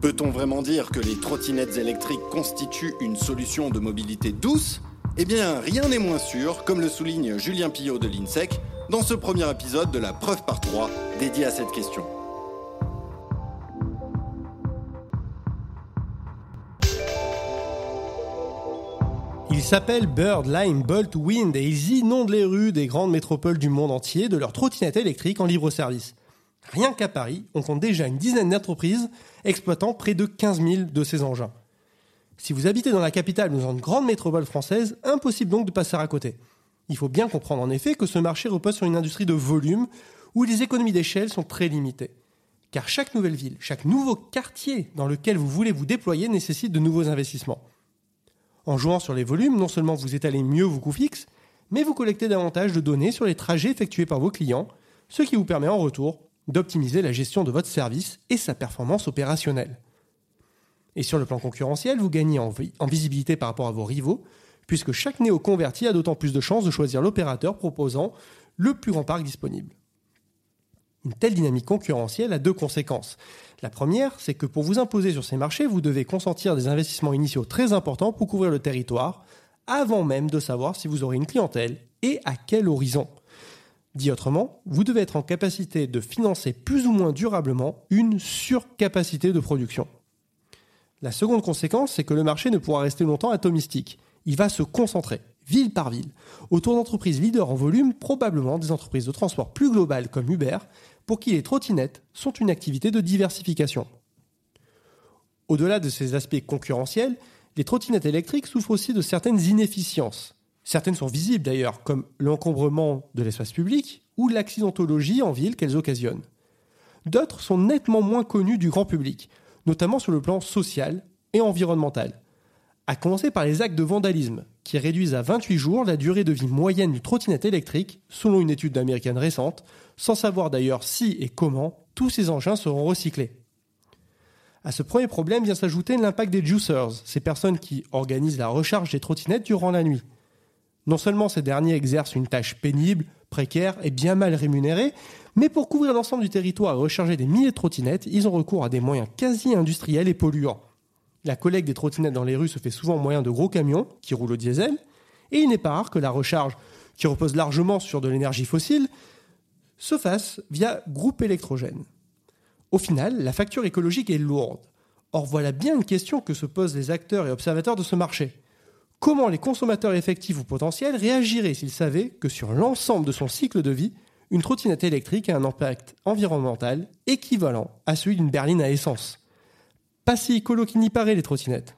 Peut-on vraiment dire que les trottinettes électriques constituent une solution de mobilité douce? Eh bien, rien n'est moins sûr, comme le souligne Julien Pillot de l'INSEC dans ce premier épisode de la preuve par 3 dédié à cette question. Ils s'appellent Bird, Lime, Bolt, Wind et ils inondent les rues des grandes métropoles du monde entier de leurs trottinettes électriques en libre service. Rien qu'à Paris, on compte déjà une dizaine d'entreprises exploitant près de 15 000 de ces engins. Si vous habitez dans la capitale ou dans une grande métropole française, impossible donc de passer à côté. Il faut bien comprendre en effet que ce marché repose sur une industrie de volume où les économies d'échelle sont très limitées. Car chaque nouvelle ville, chaque nouveau quartier dans lequel vous voulez vous déployer nécessite de nouveaux investissements. En jouant sur les volumes, non seulement vous étalez mieux vos coûts fixes, mais vous collectez davantage de données sur les trajets effectués par vos clients, ce qui vous permet en retour d'optimiser la gestion de votre service et sa performance opérationnelle. Et sur le plan concurrentiel, vous gagnez en, visibilité par rapport à vos rivaux, puisque chaque néo-converti a d'autant plus de chances de choisir l'opérateur proposant le plus grand parc disponible. Une telle dynamique concurrentielle a deux conséquences. La première, c'est que pour vous imposer sur ces marchés, vous devez consentir des investissements initiaux très importants pour couvrir le territoire, avant même de savoir si vous aurez une clientèle et à quel horizon. Dit autrement, vous devez être en capacité de financer plus ou moins durablement une surcapacité de production. La seconde conséquence, c'est que le marché ne pourra rester longtemps atomistique. Il va se concentrer, ville par ville, autour d'entreprises leaders en volume, probablement des entreprises de transport plus globales comme Uber, pour qui les trottinettes sont une activité de diversification. Au-delà de ces aspects concurrentiels, les trottinettes électriques souffrent aussi de certaines inefficiences. Certaines sont visibles d'ailleurs, comme l'encombrement de l'espace public ou l'accidentologie en ville qu'elles occasionnent. D'autres sont nettement moins connues du grand public, notamment sur le plan social et environnemental. À commencer par les actes de vandalisme, qui réduisent à 28 jours la durée de vie moyenne d'une trottinette électrique, selon une étude américaine récente, sans savoir d'ailleurs si et comment tous ces engins seront recyclés. À ce premier problème vient s'ajouter l'impact des juicers, ces personnes qui organisent la recharge des trottinettes durant la nuit. Non seulement ces derniers exercent une tâche pénible, précaire et bien mal rémunérée, mais pour couvrir l'ensemble du territoire et recharger des milliers de trottinettes, ils ont recours à des moyens quasi industriels et polluants. La collecte des trottinettes dans les rues se fait souvent au moyen de gros camions qui roulent au diesel, et il n'est pas rare que la recharge, qui repose largement sur de l'énergie fossile, se fasse via groupes électrogènes. Au final, la facture écologique est lourde. Or voilà bien une question que se posent les acteurs et observateurs de ce marché. Comment les consommateurs effectifs ou potentiels réagiraient s'ils savaient que sur l'ensemble de son cycle de vie, une trottinette électrique a un impact environnemental équivalent à celui d'une berline à essence Pas si écolo qu'il n'y paraît les trottinettes.